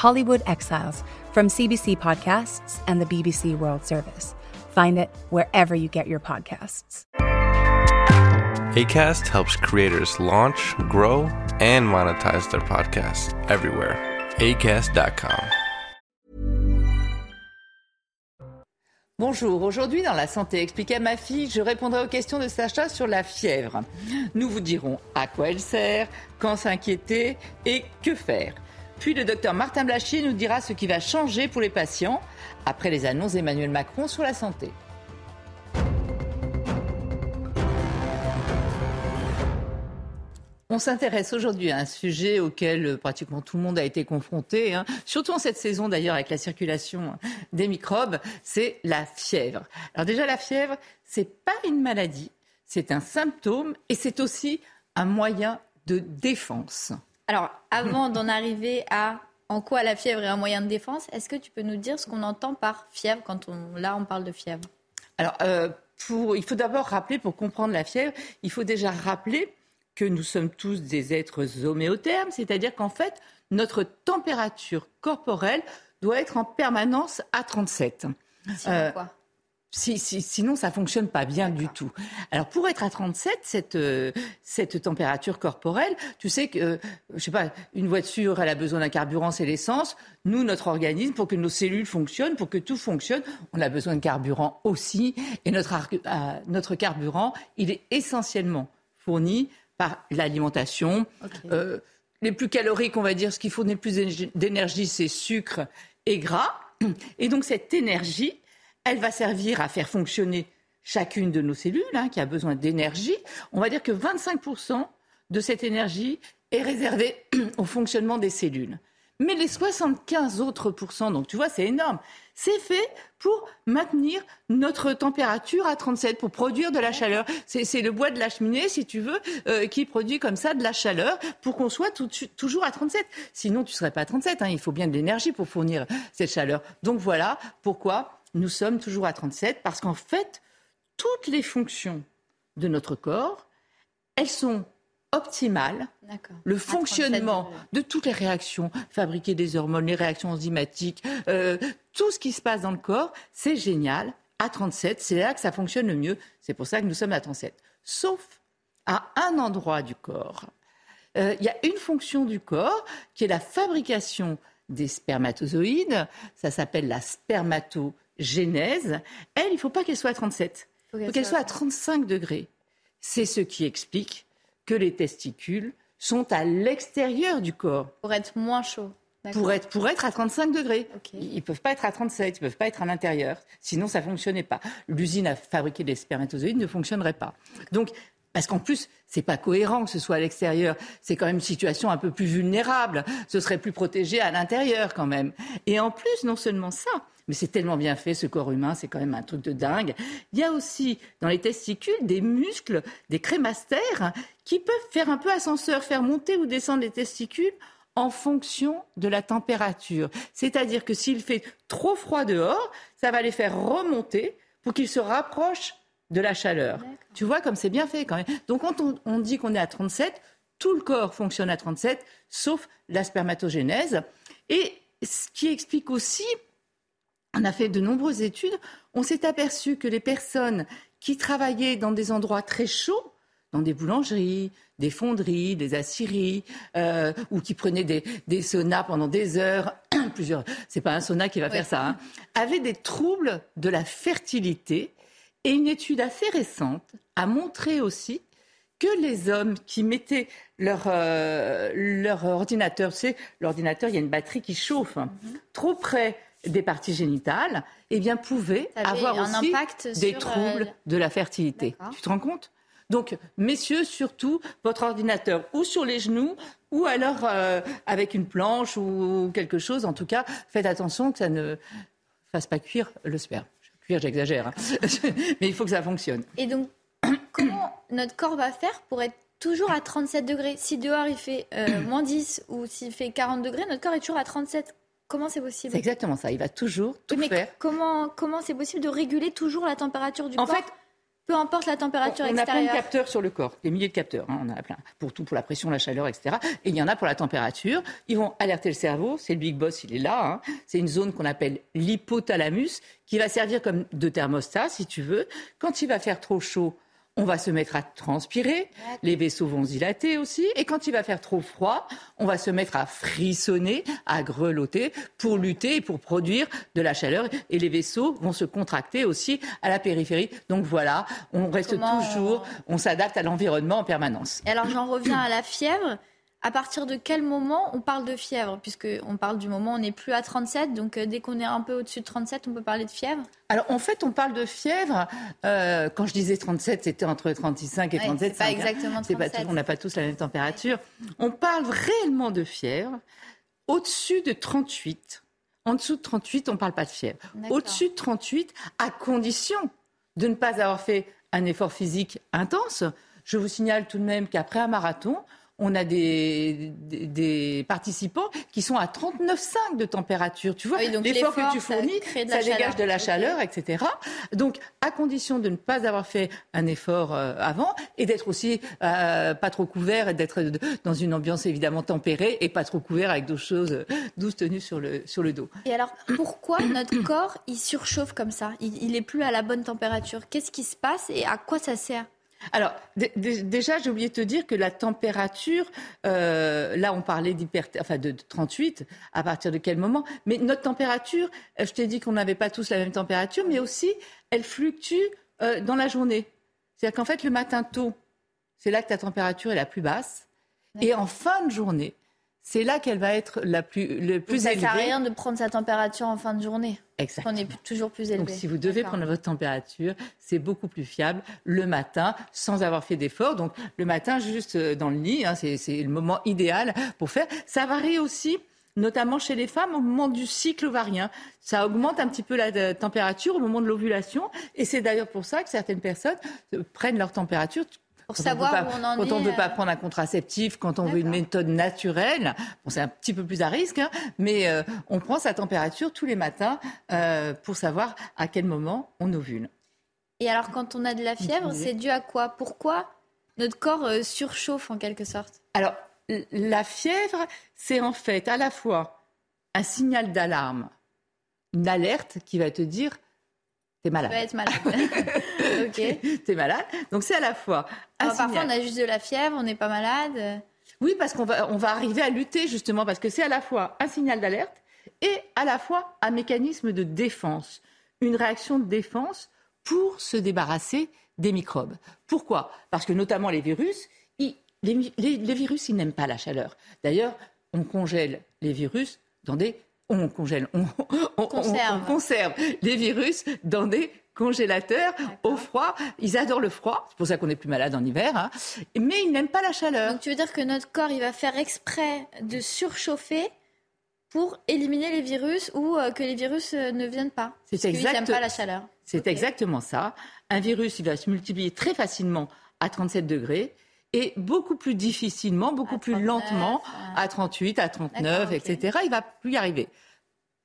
Hollywood Exiles from CBC Podcasts and the BBC World Service. Find it wherever you get your podcasts. ACAST helps creators launch, grow, and monetize their podcasts everywhere. ACAST.com. Bonjour, aujourd'hui dans La Santé expliquée à ma fille, je répondrai aux questions de Sacha sur la fièvre. Nous vous dirons à quoi elle sert, quand s'inquiéter et que faire. Puis le docteur Martin Blachier nous dira ce qui va changer pour les patients après les annonces d'Emmanuel Macron sur la santé. On s'intéresse aujourd'hui à un sujet auquel euh, pratiquement tout le monde a été confronté, hein. surtout en cette saison d'ailleurs avec la circulation des microbes, c'est la fièvre. Alors déjà la fièvre, c'est pas une maladie, c'est un symptôme et c'est aussi un moyen de défense. Alors avant d'en arriver à en quoi la fièvre est un moyen de défense, est-ce que tu peux nous dire ce qu'on entend par fièvre quand on, là on parle de fièvre? Alors euh, pour, il faut d'abord rappeler, pour comprendre la fièvre, il faut déjà rappeler que nous sommes tous des êtres homéothermes, c'est-à-dire qu'en fait, notre température corporelle doit être en permanence à 37. Sinon euh, quoi? Si, sinon, ça fonctionne pas bien du tout. Alors, pour être à 37, cette, euh, cette température corporelle, tu sais que, euh, je sais pas, une voiture, elle a besoin d'un carburant, c'est l'essence. Nous, notre organisme, pour que nos cellules fonctionnent, pour que tout fonctionne, on a besoin de carburant aussi. Et notre, notre carburant, il est essentiellement fourni par l'alimentation. Euh, les plus caloriques, on va dire, ce qu'il faut le plus d'énergie, c'est sucre et gras. Et donc cette énergie, elle va servir à faire fonctionner chacune de nos cellules, hein, qui a besoin d'énergie. On va dire que 25% de cette énergie est réservée au fonctionnement des cellules. Mais les 75 autres pourcents, donc tu vois, c'est énorme. C'est fait pour maintenir notre température à 37, pour produire de la chaleur. C'est le bois de la cheminée, si tu veux, euh, qui produit comme ça de la chaleur pour qu'on soit toujours à 37. Sinon, tu serais pas à 37. Hein. Il faut bien de l'énergie pour fournir cette chaleur. Donc voilà pourquoi nous sommes toujours à 37, parce qu'en fait, toutes les fonctions de notre corps, elles sont optimale, le fonctionnement de toutes les réactions, fabriquer des hormones, les réactions enzymatiques, euh, tout ce qui se passe dans le corps, c'est génial. À 37, c'est là que ça fonctionne le mieux. C'est pour ça que nous sommes à 37. Sauf à un endroit du corps. Euh, il y a une fonction du corps qui est la fabrication des spermatozoïdes. Ça s'appelle la spermatogénèse. Elle, il ne faut pas qu'elle soit à 37. Il faut qu'elle soit à 35 degrés. C'est ce qui explique que les testicules sont à l'extérieur du corps. Pour être moins chaud. Pour être, pour être à 35 degrés. Ils ne peuvent pas être à 37, ils ne peuvent pas être à l'intérieur. Sinon, ça ne fonctionnait pas. L'usine à fabriquer des spermatozoïdes ne fonctionnerait pas. Donc, parce qu'en plus, c'est pas cohérent que ce soit à l'extérieur. C'est quand même une situation un peu plus vulnérable. Ce serait plus protégé à l'intérieur quand même. Et en plus, non seulement ça, mais c'est tellement bien fait, ce corps humain, c'est quand même un truc de dingue. Il y a aussi dans les testicules des muscles, des crémastères, qui peuvent faire un peu ascenseur, faire monter ou descendre les testicules en fonction de la température. C'est-à-dire que s'il fait trop froid dehors, ça va les faire remonter pour qu'ils se rapprochent de la chaleur. Tu vois comme c'est bien fait quand même. Donc quand on, on dit qu'on est à 37, tout le corps fonctionne à 37, sauf la spermatogénèse. Et ce qui explique aussi on a fait de nombreuses études, on s'est aperçu que les personnes qui travaillaient dans des endroits très chauds, dans des boulangeries, des fonderies, des aciéries, euh, ou qui prenaient des, saunas pendant des heures, plusieurs, c'est pas un sauna qui va faire ça, hein, avaient des troubles de la fertilité. Et une étude assez récente a montré aussi que les hommes qui mettaient leur, euh, leur ordinateur, c'est l'ordinateur, il y a une batterie qui chauffe, hein, mhm. trop près des parties génitales, eh bien, pouvaient avoir aussi des troubles euh, de la fertilité. Tu te rends compte? Donc, messieurs, surtout, votre ordinateur ou sur les genoux ou alors euh, avec une planche ou quelque chose. En tout cas, faites attention que ça ne fasse pas cuire le sperme. Cuire, j'exagère, hein. mais il faut que ça fonctionne. Et donc, comment notre corps va faire pour être toujours à 37 degrés? Si dehors il fait euh, moins 10 ou s'il fait 40 degrés, notre corps est toujours à 37. Comment c'est possible C'est exactement ça. Il va toujours tout mais faire. Comment comment c'est possible de réguler toujours la température du en corps fait, peu importe la température on, on a plein de extérieure. capteurs sur le corps, des milliers de capteurs. hein, on en a plein pour tout, pour la pression, la chaleur, etc. Et il y en a pour la température. Ils vont alerter le cerveau. C'est le big boss, il est là. hein. C'est une zone qu'on appelle l'hypothalamus qui va servir comme de thermostat, si tu veux. Quand il va faire trop chaud, on va se mettre à transpirer, les vaisseaux vont se dilater aussi, et quand il va faire trop froid, on va se mettre à frissonner, à grelotter pour lutter et pour produire de la chaleur, et les vaisseaux vont se contracter aussi à la périphérie. Donc voilà, on reste Comment toujours, on s'adapte à l'environnement en permanence. Et alors j'en reviens à la fièvre. À partir de quel moment on parle de fièvre? Puisque on parle du moment où on n'est plus à 37, donc euh, dès qu'on est un peu au-dessus de 37, on peut parler de fièvre? Alors en fait, on parle de fièvre. euh, quand je disais 37, c'était entre 35 et Ouais, 37. c'est pas exactement c'est pas 37. tout- on n'a pas tous la même température. On parle réellement de fièvre au-dessus de 38. En dessous de 38, on ne parle pas de fièvre. Au-dessus de 38, à condition de ne pas avoir fait un effort physique intense. Je vous signale tout de même qu'après un marathon, on a des, des, des participants qui sont à 39,5 de température. Tu vois, Ah oui, l'effort que tu fournis, de ça dégage chaleur. de la chaleur, etc. Donc, à condition de ne pas avoir fait un effort euh, avant et d'être aussi euh, pas trop couvert et d'être dans une ambiance évidemment tempérée et pas trop couvert avec d'autres choses, euh, douces tenues sur le, sur le dos. Et alors pourquoi notre corps il surchauffe comme ça? Il, il est plus à la bonne température. Qu'est-ce qui se passe et à quoi ça sert? Alors, dé- dé- déjà, j'ai oublié de te dire que la température, euh, là, on parlait d'hyper, enfin, de, de 38, à partir de quel moment Mais notre température, euh, je t'ai dit qu'on n'avait pas tous la même température, mais aussi, elle fluctue euh, dans la journée. C'est-à-dire qu'en fait, le matin tôt, c'est là que ta température est la plus basse. Et en fin de journée, c'est là qu'elle va être la plus, le plus Ça élevée. sert à rien de prendre sa température en fin de journée. Exactement. On est toujours plus élevé. Donc, si vous devez prendre votre température, c'est beaucoup plus fiable le matin, sans avoir fait d'effort. Donc, le matin, juste euh, dans le lit, hein, c'est c'est le moment idéal pour faire. Ça varie aussi notamment chez les femmes au moment du cycle ovarien. Ça augmente un petit peu la euh, température au moment de l'ovulation. Et c'est d'ailleurs pour ça que certaines personnes euh, prennent leur température. Pour Quand savoir on où on en quand on est, veut pas euh, prendre un contraceptif, quand on veut une méthode naturelle, bon, c'est un petit peu plus à risque, hein, mais euh, on prend sa température tous les matins euh, pour savoir à quel moment on ovule. Et alors quand on a de la fièvre, c'est dû à quoi? Pourquoi notre corps euh, surchauffe en quelque sorte? Alors, la fièvre, c'est en fait à la fois un signal d'alarme, une alerte qui va te dire t'es malade. peut être malade. ok. T'es malade. Donc c'est à la fois un Alors, parfois on a juste de la fièvre, on n'est pas malade. Oui, parce qu'on va, on va arriver à lutter justement, parce que c'est à la fois un signal d'alerte et à la fois un mécanisme de défense, une réaction de défense pour se débarrasser des microbes. Pourquoi? Parce que notamment les virus, ils- les, mi- les- les virus, ils n'aiment pas la chaleur. D'ailleurs, on congèle les virus dans des... On congèle, on, on- on- Conserve. on conserve les virus dans des congélateurs au froid. Ils adorent le froid, c'est pour ça qu'on est plus malade en hiver, hein. mais ils n'aiment pas la chaleur. Donc tu veux dire que notre corps il va faire exprès de surchauffer pour éliminer les virus ou euh, que les virus euh, ne viennent pas? C'est exact. n'aiment pas la chaleur. C'est exactement ça. Un virus, il va se multiplier très facilement à 37 degrés et beaucoup plus difficilement, beaucoup plus 39, lentement à- à 38, à 39, D'accord, ok. etc. Il va plus y arriver.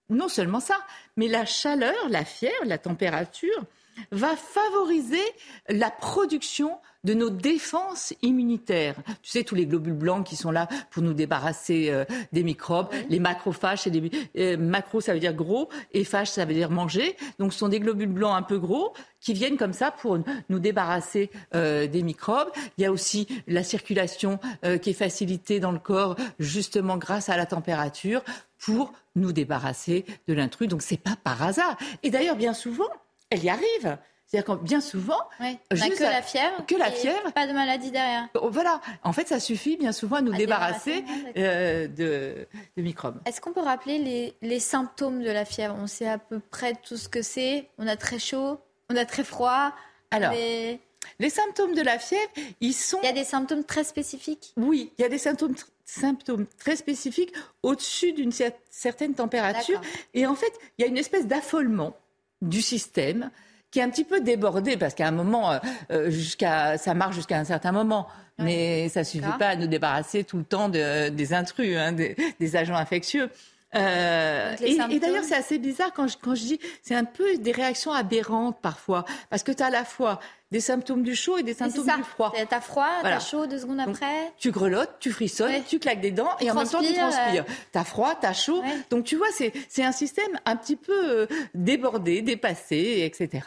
Non seulement ça, mais la chaleur, la fièvre, la température va favoriser la production de nos défenses immunitaires. Tu sais, tous les globules blancs qui sont là pour nous débarrasser euh, des microbes, les macrophages, et les, euh, macro ça veut dire gros, et phage ça veut dire manger. Donc ce sont des globules blancs un peu gros qui viennent comme ça pour nous débarrasser euh, des microbes. Il y a aussi la circulation qui est facilitée dans le corps justement grâce à la température pour nous débarrasser de l'intrus. Donc c'est pas par hasard. Et d'ailleurs bien souvent, elle y arrive. C'est-à-dire que bien souvent, n'a Juste que à- la fièvre. que la fièvre. Pas de maladie derrière. oh, voilà, en fait ça suffit bien souvent à nous À débarrasser euh, de, de microbes. Est-ce qu'on peut rappeler les, les symptômes de la fièvre? On sait à peu près tout ce que c'est. On a très chaud, on a très froid. Alors, mais Les symptômes de la fièvre, ils sont. Il y a des symptômes très spécifiques? Oui, il y a des symptômes, symptômes très spécifiques au-dessus d'une certaine température. Et en fait, il y a une espèce d'affolement du système qui est un petit peu débordé parce qu'à un moment, euh, euh, jusqu'à, ça marche jusqu'à un certain moment. Mais ça suffit pas à nous débarrasser tout le temps de, des intrus, hein, des, des, agents infectieux. Euh, et, et d'ailleurs, c'est assez bizarre quand je, quand je dis, c'est un peu des réactions aberrantes parfois, parce que tu as à la fois des symptômes du chaud et des symptômes du froid. T'as froid, t'as chaud deux secondes après. tu grelottes, tu frissonnes, tu claques des dents et en même temps tu transpires. Tu T'as froid, t'as chaud. Donc tu vois, c'est un système un petit peu euh, débordé, dépassé, etc.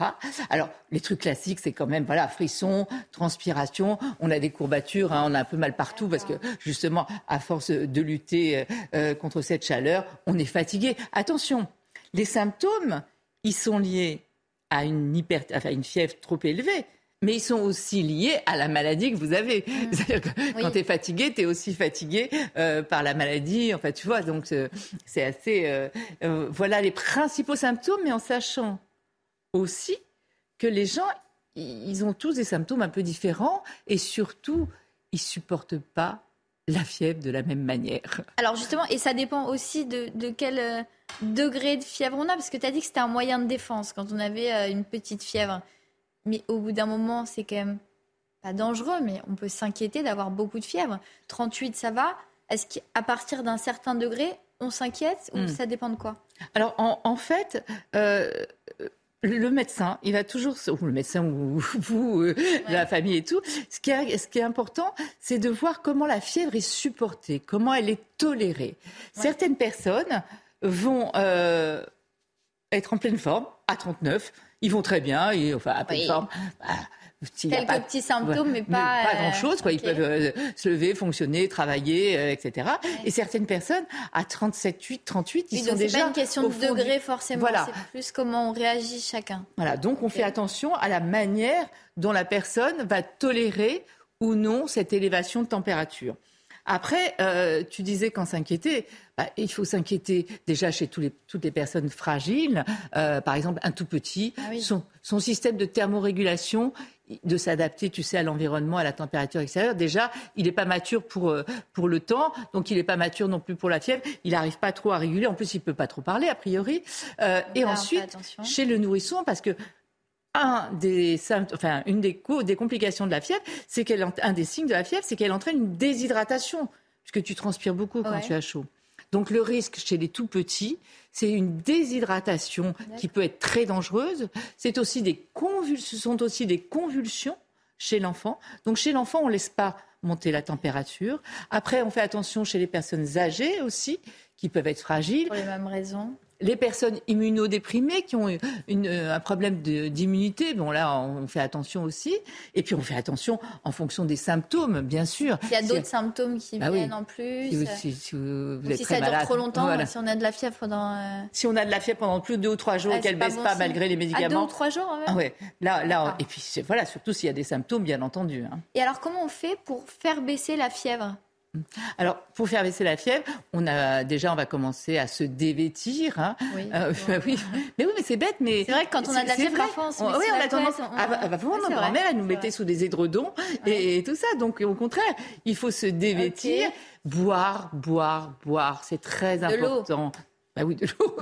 Alors les trucs classiques, c'est quand même voilà frisson, transpiration. On a des courbatures, hein, on a un peu mal partout parce que justement, à force de lutter euh, euh, contre cette chaleur, on est fatigué. Attention, les symptômes, ils sont liés à une, hyper, enfin, une fièvre trop élevée. Mais ils sont aussi liés à la maladie que vous avez. Mm. C'est-à-dire que quand tu es fatigué, tu es aussi fatigué euh, par la maladie. Enfin, tu vois, donc euh, c'est assez. Euh, voilà les principaux symptômes, mais en sachant aussi que les gens, ils ont tous des symptômes un peu différents et surtout, ils supportent pas la fièvre de la même manière. Alors justement, et ça dépend aussi de, de quel degré de fièvre on a Parce que tu as dit que c'était un moyen de défense quand on avait une petite fièvre. Mais au bout d'un moment, c'est quand même pas dangereux, mais on peut s'inquiéter d'avoir beaucoup de fièvre. 38, ça va. Est-ce qu'à partir d'un certain degré, on s'inquiète ou hmm. ça dépend de quoi? Alors en, fait, euh, le médecin, il va toujours, ou le médecin ou vous, euh, la famille et tout, ce qui est, ce qui est important, c'est de voir comment la fièvre est supportée, comment elle est tolérée. Certaines personnes vont euh, être en pleine forme à 39. Ils vont très bien, et, enfin à pleine forme. Bah, Quelques petits symptômes, mais pas, pas grand-chose. Quoi. Ils peuvent euh, se lever, fonctionner, travailler, euh, etc. Et certaines personnes, à 37, 8, 38, ils sont déjà... C'est pas une question de degré forcément, voilà. c'est plus comment on réagit chacun. Voilà, donc on fait attention à la manière dont la personne va tolérer ou non cette élévation de température. Après, euh, tu disais qu'en s'inquiéter, bah, il faut s'inquiéter déjà chez tous les, toutes les personnes fragiles. Euh, par exemple, un tout petit, ah son, son, système de thermorégulation, de s'adapter, tu sais, à l'environnement, à la température extérieure. Déjà, il n'est pas mature pour, euh, pour le temps, donc il n'est pas mature non plus pour la fièvre. Il n'arrive pas trop à réguler. En plus, il peut pas trop parler, a priori. Euh, et ensuite, chez le nourrisson, parce que un des enfin, une des, des complications de la fièvre, c'est qu'elle, un des signes de la fièvre, c'est qu'elle entraîne une déshydratation, puisque tu transpires beaucoup quand tu as chaud. Donc le risque chez les tout petits, c'est une déshydratation qui peut être très dangereuse. C'est aussi des ce sont aussi des convulsions chez l'enfant. Donc chez l'enfant, on ne laisse pas monter la température. Après, on fait attention chez les personnes âgées aussi, qui peuvent être fragiles. Pour les mêmes raisons les personnes immunodéprimées qui ont une, euh, un problème d'immunité, bon là on fait attention aussi. Et puis on fait attention en fonction des symptômes, bien sûr. Il y a d'autres symptômes qui bah viennent en plus. Si, si, vous, êtes si ça dure trop longtemps, si on a de la fièvre pendant. Euh, si on a de la fièvre pendant plus de deux ou trois jours et qu'elle ne baisse pas malgré les médicaments. À deux ou trois jours. Ah ouais. Là, là, et puis voilà, surtout s'il y a des symptômes, bien entendu. Hein. Et alors comment on fait pour faire baisser la fièvre? Alors, pour faire baisser la fièvre, on a déjà, on va commencer à se dévêtir. Hein. Oui, euh, oui. Mais oui, mais c'est bête, mais c'est vrai que quand on a de la fièvre, parfois, on oui, on a tendance. On... À, à, notre grand-mère, elle nous mettait sous des édredons et, tout ça. Donc, au contraire, il faut se dévêtir, boire, boire, boire. C'est très important. Bah oui, de l'eau.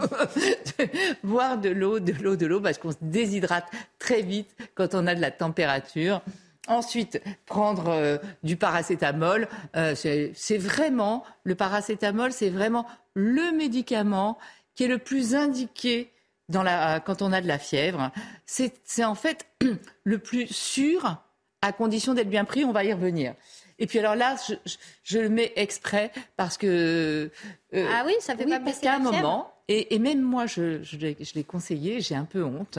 boire de l'eau, de l'eau, de l'eau, parce qu'on se déshydrate très vite quand on a de la température. Ensuite, prendre euh, du paracétamol, euh, c'est vraiment, le paracétamol, c'est vraiment le médicament qui est le plus indiqué quand on a de la fièvre. C'est en fait le plus sûr à condition d'être bien pris, on va y revenir. Et puis alors là, je, le mets exprès parce que... Euh, ah oui, ça fait pas baisser la fièvre. moment, et, même moi, je, je l'ai conseillé, j'ai un peu honte.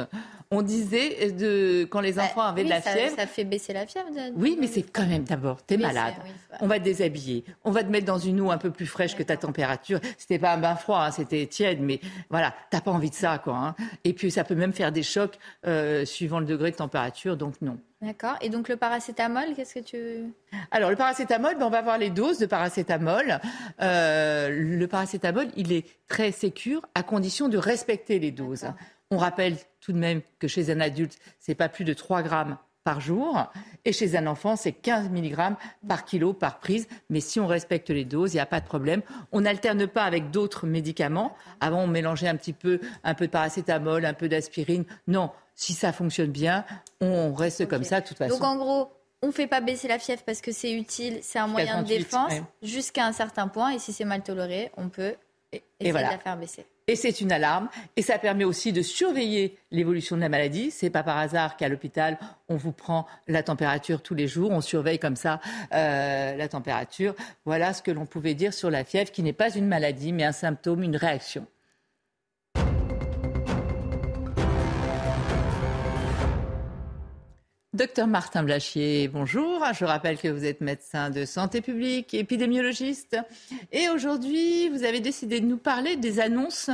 On disait de quand les bah, enfants avaient de la fièvre. Ça fait baisser la fièvre. oui, mais c'est quand même d'abord, tu es malade. on va te déshabiller. On va te mettre dans une eau un peu plus fraîche que ta température. C'était pas un bain froid, hein, c'était tiède, mais voilà, t'as pas envie de ça, quoi. Hein. Et puis ça peut même faire des chocs euh, suivant le degré de température, donc non. D'accord. Et donc le paracétamol, qu'est-ce que tu... Alors le paracétamol, ben, on va voir les doses de paracétamol. Euh, le paracétamol, il est très sécure à condition de respecter les doses. On rappelle tout de même que chez un adulte, c'est pas plus de 3 grammes par jour. Et chez un enfant, c'est 15 mg par kilo par prise. Mais si on respecte les doses, il n'y a pas de problème. On n'alterne pas avec d'autres médicaments. Avant, on mélangeait un petit peu, un peu de paracétamol, un peu d'aspirine. Non, si ça fonctionne bien, on reste comme ça de toute façon. Donc en gros, on ne fait pas baisser la fièvre parce que c'est utile, c'est un moyen de défense jusqu'à un certain point. Et si c'est mal toléré, on peut essayer de la faire baisser. C'est une alarme. Et ça permet aussi de surveiller l'évolution de la maladie. C'est pas par hasard qu'à l'hôpital, on vous prend la température tous les jours. On surveille comme ça euh, la température. Voilà ce que l'on pouvait dire sur la fièvre, qui n'est pas une maladie, mais un symptôme, une réaction. Docteur Martin Blachier, bonjour. Je rappelle que vous êtes médecin de santé publique, épidémiologiste. Et aujourd'hui, vous avez décidé de nous parler des annonces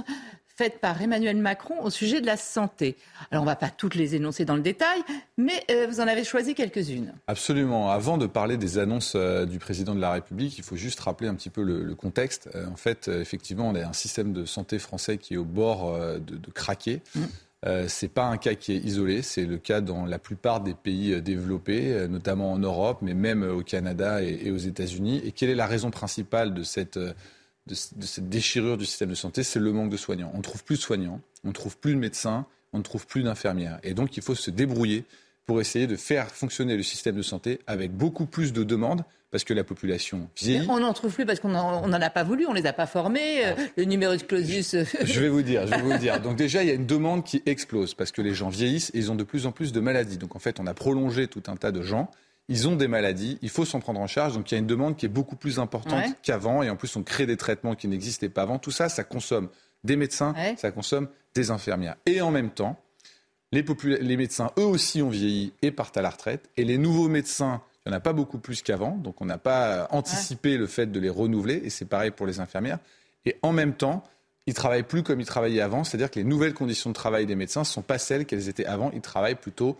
faites par Emmanuel Macron au sujet de la santé. Alors, on ne va pas toutes les énoncer dans le détail, mais euh, vous en avez choisi quelques-unes. Absolument. Avant de parler des annonces euh, du président de la République, il faut juste rappeler un petit peu le, contexte. Euh, en fait, effectivement, on a un système de santé français qui est au bord de, craquer. Mm. Euh, Ce n'est pas un cas qui est isolé, c'est le cas dans la plupart des pays euh, développés, euh, notamment en Europe, mais même au Canada et, aux États-Unis. Et quelle est la raison principale de cette, de, cette déchirure du système de santé? C'est le manque de soignants. On ne trouve plus de soignants, on ne trouve plus de médecins, on ne trouve plus d'infirmières. Et donc il faut se débrouiller pour essayer de faire fonctionner le système de santé avec beaucoup plus de demandes parce que la population vieillit. On n'en trouve plus parce qu'on n'en a pas voulu, on ne les a pas formés. Euh, le numéro de clausus. Euh, je vais vous dire, je vais vous dire. Donc déjà, il y a une demande qui explose parce que les gens vieillissent et ils ont de plus en plus de maladies. Donc en fait, on a prolongé tout un tas de gens. Ils ont des maladies, il faut s'en prendre en charge. Donc il y a une demande qui est beaucoup plus importante qu'avant. Et en plus, on crée des traitements qui n'existaient pas avant. Tout ça, ça consomme des médecins, ça consomme des infirmières. Et en même temps, les, les médecins, eux aussi, ont vieilli et partent à la retraite. Et les nouveaux médecins il n'y en a pas beaucoup plus qu'avant, donc on n'a pas anticipé le fait de les renouveler, et c'est pareil pour les infirmières. Et en même temps, ils travaillent plus comme ils travaillaient avant, c'est-à-dire que les nouvelles conditions de travail des médecins ne sont pas celles qu'elles étaient avant. Ils travaillent plutôt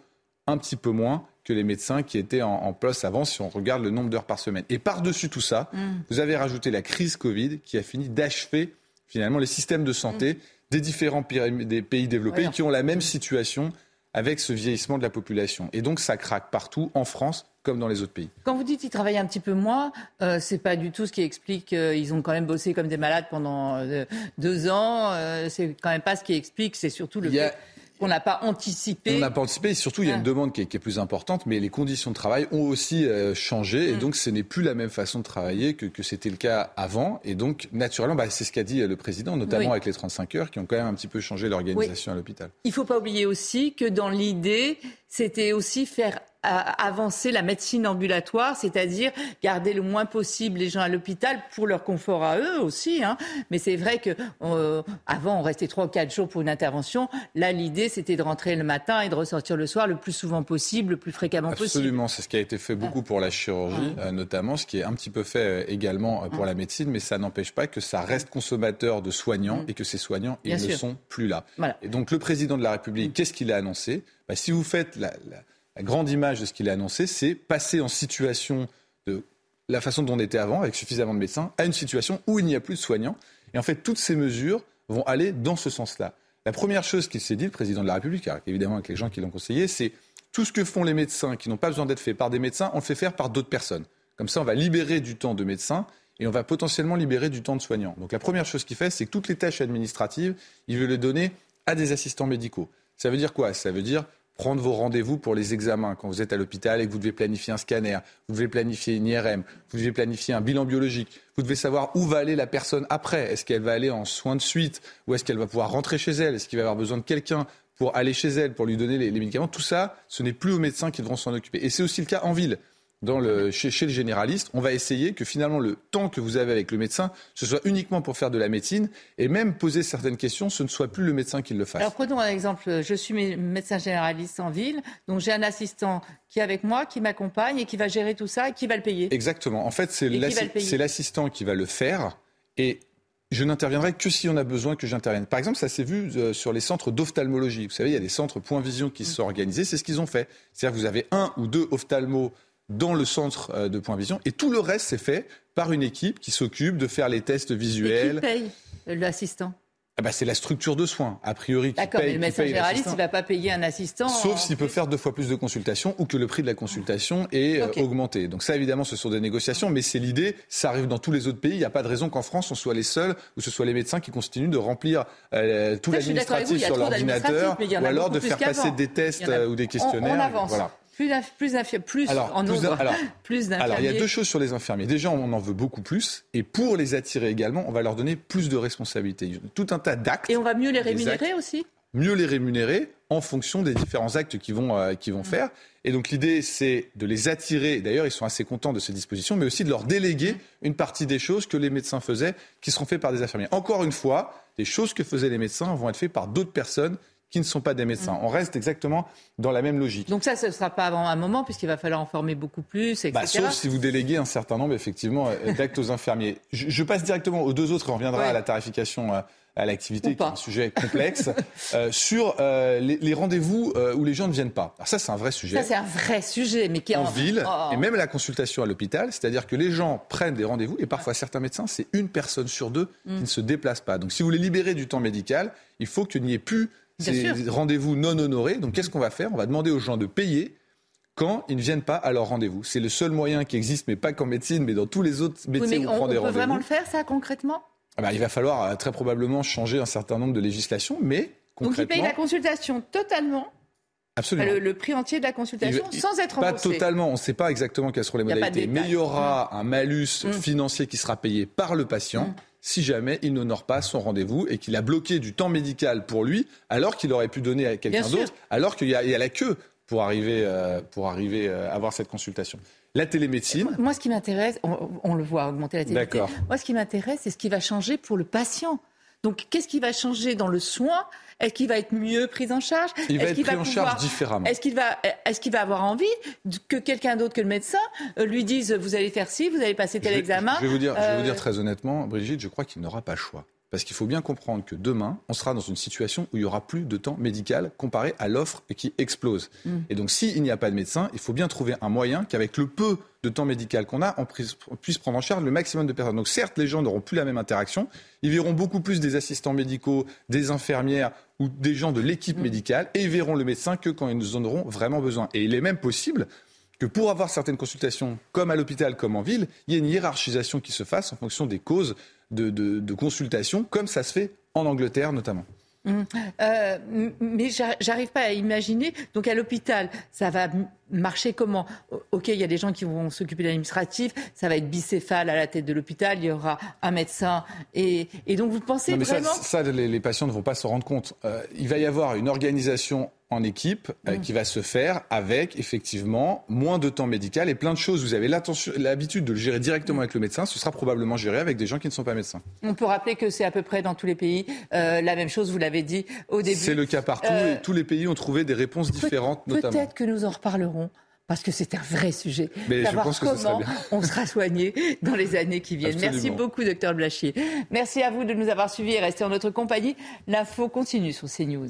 un petit peu moins que les médecins qui étaient en, place avant, si on regarde le nombre d'heures par semaine. Et par-dessus tout ça, mm. vous avez rajouté la crise Covid qui a fini d'achever finalement les systèmes de santé mm. Des différents des pays développés qui ont la même situation avec ce vieillissement de la population. Et donc ça craque partout, en France comme dans les autres pays. Quand vous dites qu'ils travaillent un petit peu moins, euh, c'est pas du tout ce qui explique qu'ils euh, ont quand même bossé comme des malades pendant euh, deux ans. Euh, c'est quand même pas ce qui explique. C'est surtout le fait qu'on n'a pas anticipé. On n'a pas anticipé et surtout il y a une ah. demande qui est, plus importante, mais les conditions de travail ont aussi euh, changé et mm. donc ce n'est plus la même façon de travailler que, que c'était le cas avant. Et donc naturellement, bah, c'est ce qu'a dit le président, notamment avec les 35 heures qui ont quand même un petit peu changé l'organisation à l'hôpital. Il ne faut pas oublier aussi que dans l'idée, c'était aussi faire avancer la médecine ambulatoire, c'est-à-dire garder le moins possible les gens à l'hôpital pour leur confort à eux aussi. Hein. Mais c'est vrai que euh, avant on restait trois ou quatre jours pour une intervention. Là, l'idée c'était de rentrer le matin et de ressortir le soir le plus souvent possible, le plus fréquemment possible. Absolument, c'est ce qui a été fait beaucoup pour la chirurgie, euh, notamment, ce qui est un petit peu fait euh, également pour la médecine, mais ça n'empêche pas que ça reste consommateur de soignants et que ces soignants ils ne sont plus là. Et donc le président de la République, mm. qu'est-ce qu'il a annoncé? Bah, Si vous faites la grande image de ce qu'il a annoncé, c'est passer en situation de la façon dont on était avant, avec suffisamment de médecins, à une situation où il n'y a plus de soignants. Et en fait, toutes ces mesures vont aller dans ce sens-là. La première chose qu'il s'est dit, le président de la République, évidemment avec les gens qui l'ont conseillé, c'est tout ce que font les médecins qui n'ont pas besoin d'être faits par des médecins, on le fait faire par d'autres personnes. Comme ça, on va libérer du temps de médecins et on va potentiellement libérer du temps de soignants. Donc la première chose qu'il fait, c'est que toutes les tâches administratives, il veut les donner à des assistants médicaux. Ça veut dire quoi? Ça veut dire prendre vos rendez-vous pour les examens quand vous êtes à l'hôpital et que vous devez planifier un scanner, vous devez planifier une IRM, vous devez planifier un bilan biologique, vous devez savoir où va aller la personne après. Est-ce qu'elle va aller en soins de suite ou est-ce qu'elle va pouvoir rentrer chez elle? Est-ce qu'il va avoir besoin de quelqu'un pour aller chez elle, pour lui donner les, les médicaments? Tout ça, ce n'est plus aux médecins qui devront s'en occuper. Et c'est aussi le cas en ville dans le, chez, chez, le généraliste, on va essayer que finalement le temps que vous avez avec le médecin, ce soit uniquement pour faire de la médecine et même poser certaines questions, ce ne soit plus le médecin qui le fasse. Alors prenons un exemple. Je suis médecin généraliste en ville, donc j'ai un assistant qui est avec moi, qui m'accompagne et qui va gérer tout ça et qui va le payer. Exactement. En fait, c'est l'assistant qui va le faire et je n'interviendrai que si on a besoin que j'intervienne. Par exemple, ça s'est vu euh, sur les centres d'ophtalmologie. Vous savez, il y a des centres point vision qui se sont organisés. C'est ce qu'ils ont fait. C'est-à-dire que vous avez un ou deux ophtalmos dans le centre euh, de Point Vision. Et tout le reste, c'est fait par une équipe qui s'occupe de faire les tests visuels. Et qui paye l'assistant? Ah bah, c'est la structure de soins, a priori. D'accord, mais le médecin généraliste, il ne va pas payer un assistant. Sauf s'il peut faire deux fois plus de consultations ou que le prix de la consultation est euh, augmenté. Donc ça, évidemment, ce sont des négociations, mais c'est l'idée. Ça arrive dans tous les autres pays. Il n'y a pas de raison qu'en France, on soit les seuls ou ce soit les médecins qui continuent de remplir euh, tout l'administratif sur l'ordinateur ou alors de faire passer des tests euh, ou des questionnaires. On, avance. Voilà. Plus, plus, plus alors, en nombre, alors, plus Alors, il y a deux choses sur les infirmiers. Déjà, on en veut beaucoup plus. Et pour les attirer également, on va leur donner plus de responsabilités. Tout un tas d'actes. Et on va mieux les rémunérer aussi Mieux les rémunérer en fonction des différents actes qu'ils vont, euh, vont mmh. faire. Et donc, l'idée, c'est de les attirer. D'ailleurs, ils sont assez contents de ces dispositions, mais aussi de leur déléguer mmh. une partie des choses que les médecins faisaient, qui seront faites par des infirmiers. Encore une fois, les choses que faisaient les médecins vont être faites par d'autres personnes qui ne sont pas des médecins. Mm. On reste exactement dans la même logique. Donc ça, ce ne sera pas avant un moment, puisqu'il va falloir en former beaucoup plus, etc. Bah, sauf si vous déléguez un certain nombre, effectivement, euh, d'actes aux infirmiers. Je, passe directement aux deux autres, et on reviendra à la tarification. Euh, à l'activité, qui est un sujet complexe, euh, sur les, rendez-vous où les gens ne viennent pas. Alors ça, c'est un vrai sujet. Ça, c'est un vrai sujet, mais qui est en, ville, oh. et même la consultation à l'hôpital, c'est-à-dire que les gens prennent des rendez-vous, et parfois certains médecins, c'est une personne sur deux qui mm. ne se déplace pas. Donc si vous voulez libérer du temps médical, il faut qu'il n'y ait plus ces rendez-vous non honorés. Donc qu'est-ce qu'on va faire? On va demander aux gens de payer quand ils ne viennent pas à leur rendez-vous. C'est le seul moyen qui existe, mais pas qu'en médecine, mais dans tous les autres métiers où on, prend des rendez-vous. On peut vraiment le faire, ça, concrètement? Ah bah, Il va falloir euh, très probablement changer un certain nombre de législations, mais concrètement... Donc ils payent la consultation totalement Absolument. Le, prix entier de la consultation sans être remboursé. Pas totalement, on ne sait pas exactement quelles seront les modalités, mais il y aura mmh. un malus mmh. financier qui sera payé par le patient. Mmh si jamais il n'honore pas son rendez-vous et qu'il a bloqué du temps médical pour lui, alors qu'il aurait pu donner à quelqu'un d'autre, alors qu'il y, a la queue pour arriver, euh, pour arriver euh, à avoir cette consultation. La télémédecine. Moi, ce qui m'intéresse, on, le voit augmenter la télémédecine. Moi, ce qui m'intéresse, c'est ce qui va changer pour le patient. Donc, qu'est-ce qui va changer dans le soin? Est-ce qu'il va être mieux pris en charge? Il va être pris en charge différemment. Est-ce qu'il va, est-ce qu'il va avoir envie que quelqu'un d'autre que le médecin euh, lui dise vous allez faire ci, vous allez passer tel examen je vais, vous dire, je vais vous dire euh, très honnêtement, Brigitte, je crois qu'il n'aura pas le choix. Parce qu'il faut bien comprendre que demain, on sera dans une situation où il y aura plus de temps médical comparé à l'offre qui explose. Mm. Et donc, s'il n'y a pas de médecin, il faut bien trouver un moyen qu'avec le peu de temps médical qu'on a, on puisse prendre en charge le maximum de personnes. Donc, certes, les gens n'auront plus la même interaction. Ils verront beaucoup plus des assistants médicaux, des infirmières ou des gens de l'équipe mm. médicale et ils verront le médecin que quand ils en auront vraiment besoin. Et il est même possible que pour avoir certaines consultations, comme à l'hôpital, comme en ville, il y ait une hiérarchisation qui se fasse en fonction des causes de, consultation, comme ça se fait en Angleterre notamment. Mmh. Euh, mais j'arrive pas à imaginer. Donc à l'hôpital, ça va marcher comment? Ok, il y a des gens qui vont s'occuper de l'administratif, ça va être bicéphale à la tête de l'hôpital, il y aura un médecin. Et, donc vous pensez vraiment... Ça, ça les, patients ne vont pas se rendre compte. Euh, il va y avoir une organisation en équipe euh, mm. qui va se faire avec effectivement moins de temps médical et plein de choses. Vous avez l'habitude de le gérer directement avec le médecin, ce sera probablement géré avec des gens qui ne sont pas médecins. On peut rappeler que c'est à peu près dans tous les pays euh, la même chose, vous l'avez dit au début. C'est le cas partout euh, et tous les pays ont trouvé des réponses différentes notamment. Peut-être que nous en reparlerons parce que c'est un vrai sujet. Mais je pense que comment on sera soigné dans les années qui viennent. Merci beaucoup, docteur Blachier. Merci à vous de nous avoir suivis et rester en notre compagnie. L'info continue sur CNews.